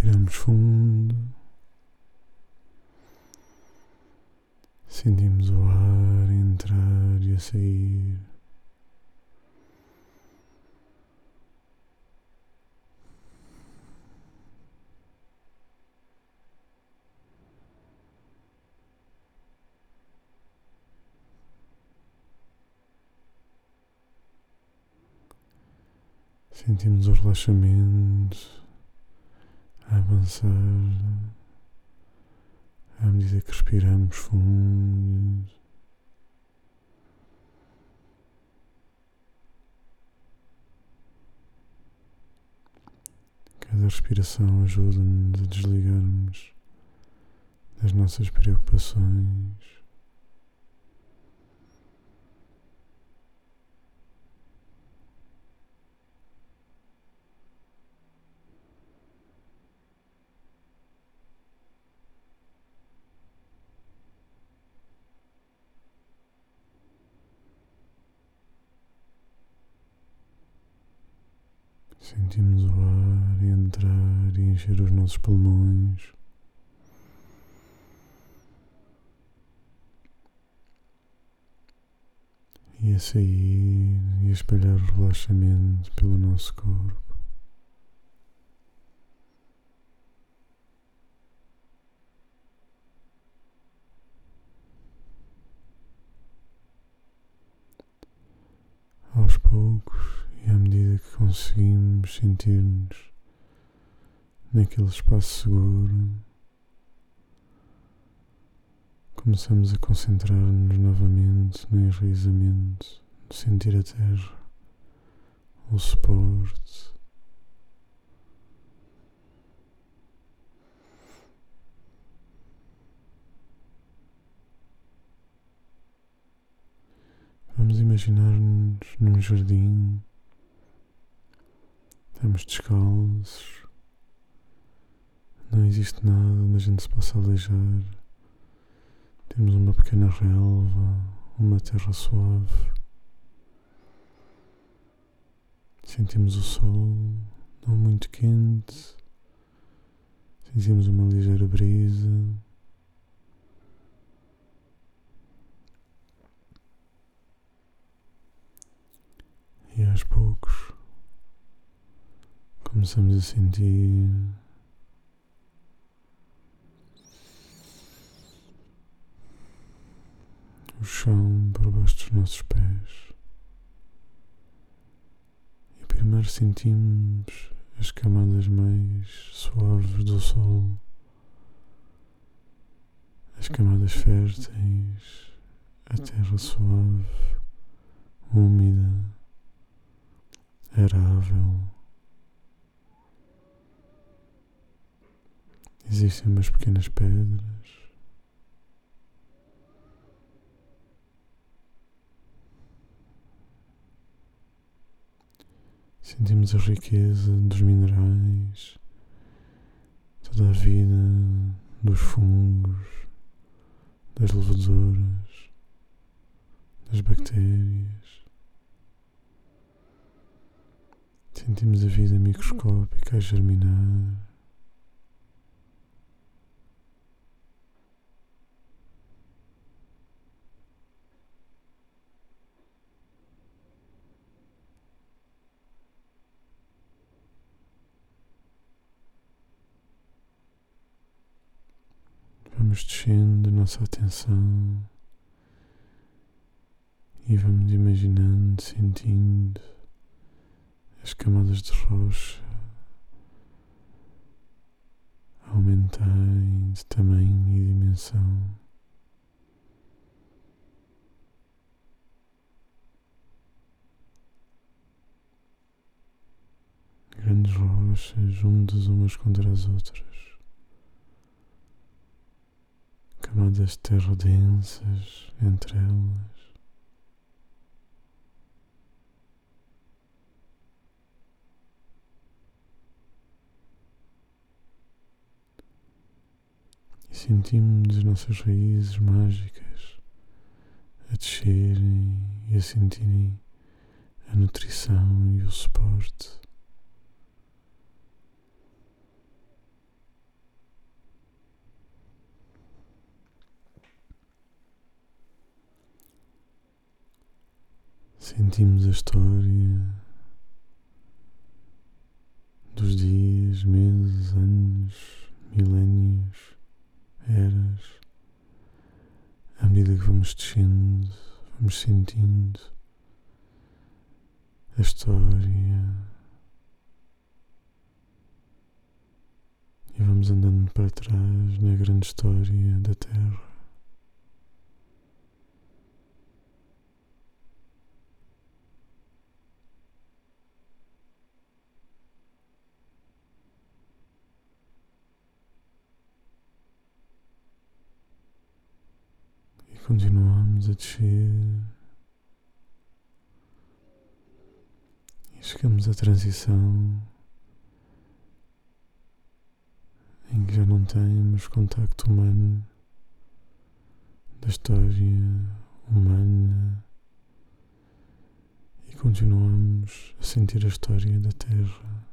Respiramos fundo. Sentimos o ar entrar e a sair. Sentimos o relaxamento avançar à medida que respiramos fundo. Cada respiração ajuda-nos a desligarmos das nossas preocupações. Sentimos o ar entrar e encher os nossos pulmões. E a sair e a espalhar o relaxamento pelo nosso corpo. Aos poucos e à medida que conseguimos sentir-nos naquele espaço seguro, começamos a concentrar-nos novamente no enraizamento, no sentir a terra, o suporte. Vamos imaginar-nos num jardim Estamos descalços. Não existe nada onde a gente se possa aleijar. Temos uma pequena relva, uma terra suave. Sentimos o sol, não muito quente. Sentimos uma ligeira brisa. E aos poucos Começamos a sentir o chão por baixo dos nossos pés. E primeiro sentimos as camadas mais suaves do sol, as camadas férteis, a terra suave, úmida, arável. Existem umas pequenas pedras. Sentimos a riqueza dos minerais, toda a vida dos fungos, das levaduras, das bactérias. Sentimos a vida microscópica a germinar. Vamos descendo a nossa atenção e vamos imaginando, sentindo as camadas de rocha aumentarem de tamanho e dimensão. Grandes rochas juntas umas contra as outras. Camadas de terra densas entre elas. E sentimos as nossas raízes mágicas a descerem e a sentirem a nutrição e o suporte Sentimos a história dos dias, meses, anos, milénios, eras, à medida que vamos descendo, vamos sentindo a história e vamos andando para trás na grande história da Terra. E continuamos a descer. E chegamos à transição em que já não temos contacto humano da história humana e continuamos a sentir a história da Terra,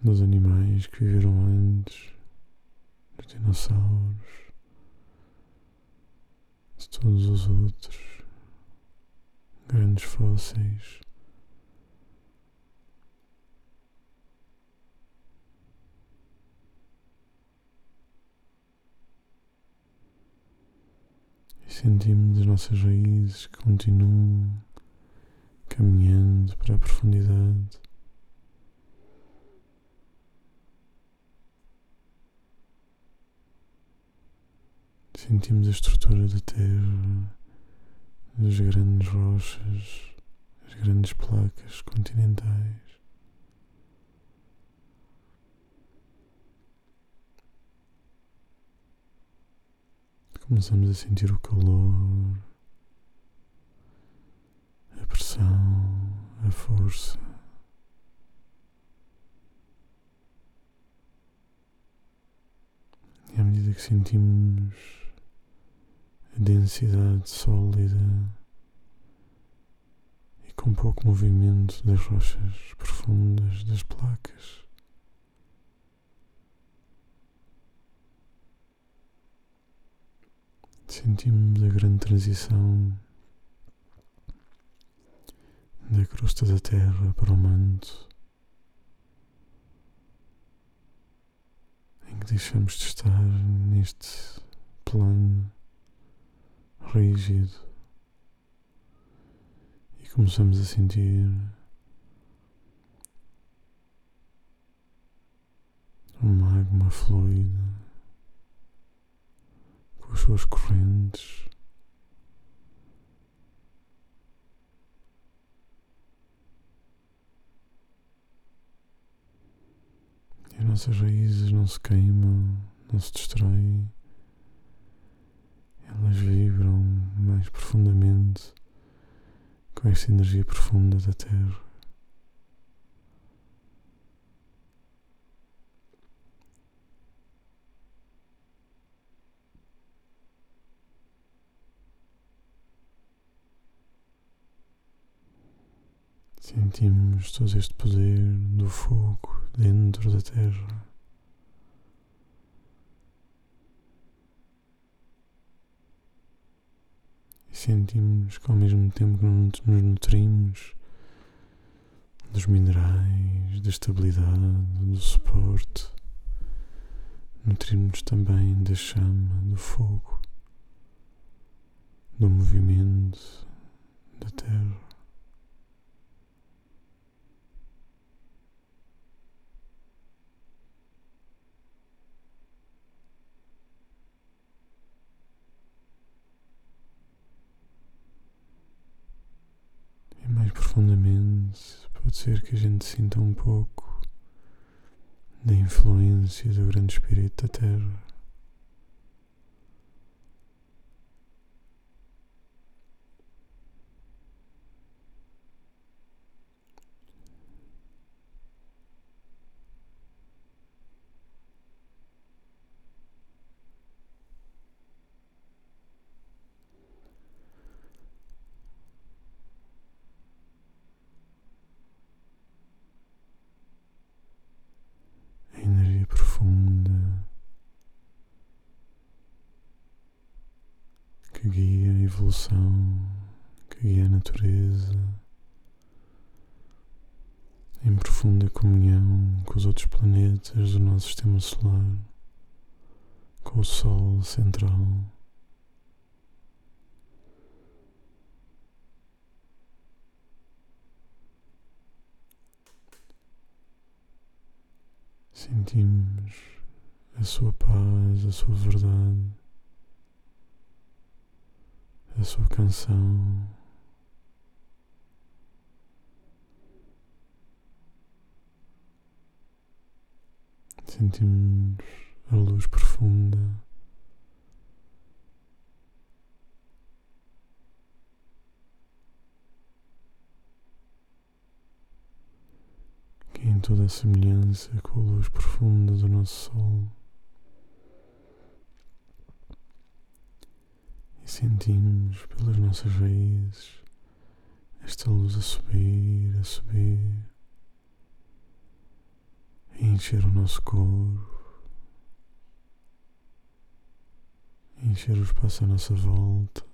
dos animais que viveram antes, dos dinossauros, de todos os outros grandes fósseis. E sentimos as nossas raízes que continuam caminhando para a profundidade. Sentimos a estrutura da terra, as grandes rochas, as grandes placas continentais. Começamos a sentir o calor, a pressão, a força. E à medida que sentimos a densidade sólida e com pouco movimento das rochas profundas das placas, sentimos a grande transição da crosta da terra para o manto, em que deixamos de estar neste plano rígido e começamos a sentir o magma fluido com as suas correntes. E as nossas raízes não se queimam, não se destroem, elas vibram mais profundamente com esta energia profunda da Terra. Sentimos todo este poder do fogo dentro da terra. E sentimos que ao mesmo tempo que nos nutrimos dos minerais, da estabilidade, do suporte, nutrimos também da chama, do fogo, do movimento da terra. Profundamente, pode ser que a gente sinta um pouco da influência do grande espírito da Terra. profunda evolução que guia a natureza em profunda comunhão com os outros planetas do nosso sistema solar, com o Sol central. Sentimos a sua paz, a sua verdade, sua canção. Sentimos a luz profunda. Que em toda a semelhança com a luz profunda do nosso Sol. E sentimos pelas nossas raízes esta luz a subir, a subir encher o nosso corpo, encher o espaço à nossa volta.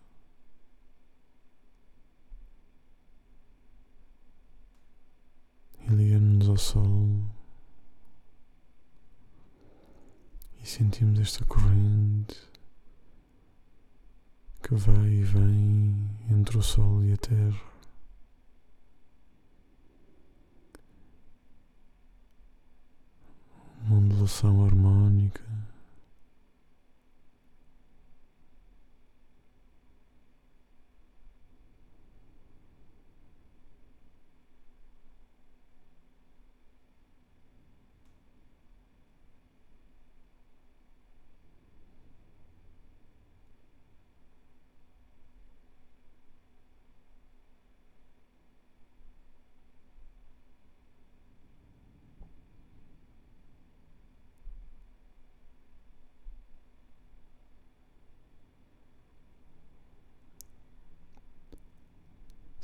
E ligamos-nos ao sol e sentimos esta corrente que vai e vem entre o sol e a terra. uma ondulação harmónica.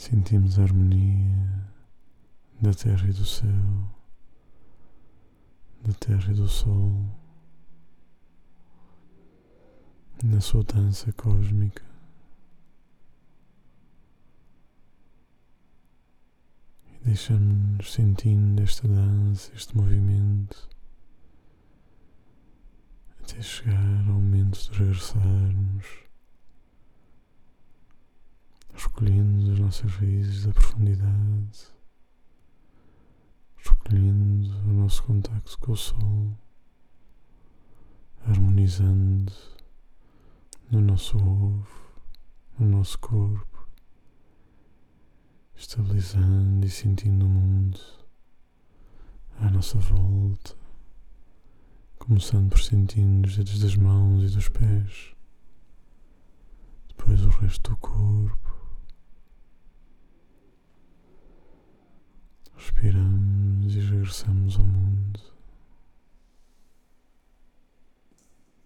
Sentimos a harmonia da terra e do céu, da terra e do sol, na sua dança cósmica. E deixamos-nos sentindo esta dança, este movimento, até chegar ao momento de regressarmos recolhendo as nossas raízes da profundidade, recolhendo o nosso contacto com o Sol, harmonizando no nosso ovo, no nosso corpo, estabilizando e sentindo o mundo à nossa volta, começando por sentir os dedos das mãos e dos pés, depois o resto do corpo Respiramos e regressamos ao mundo.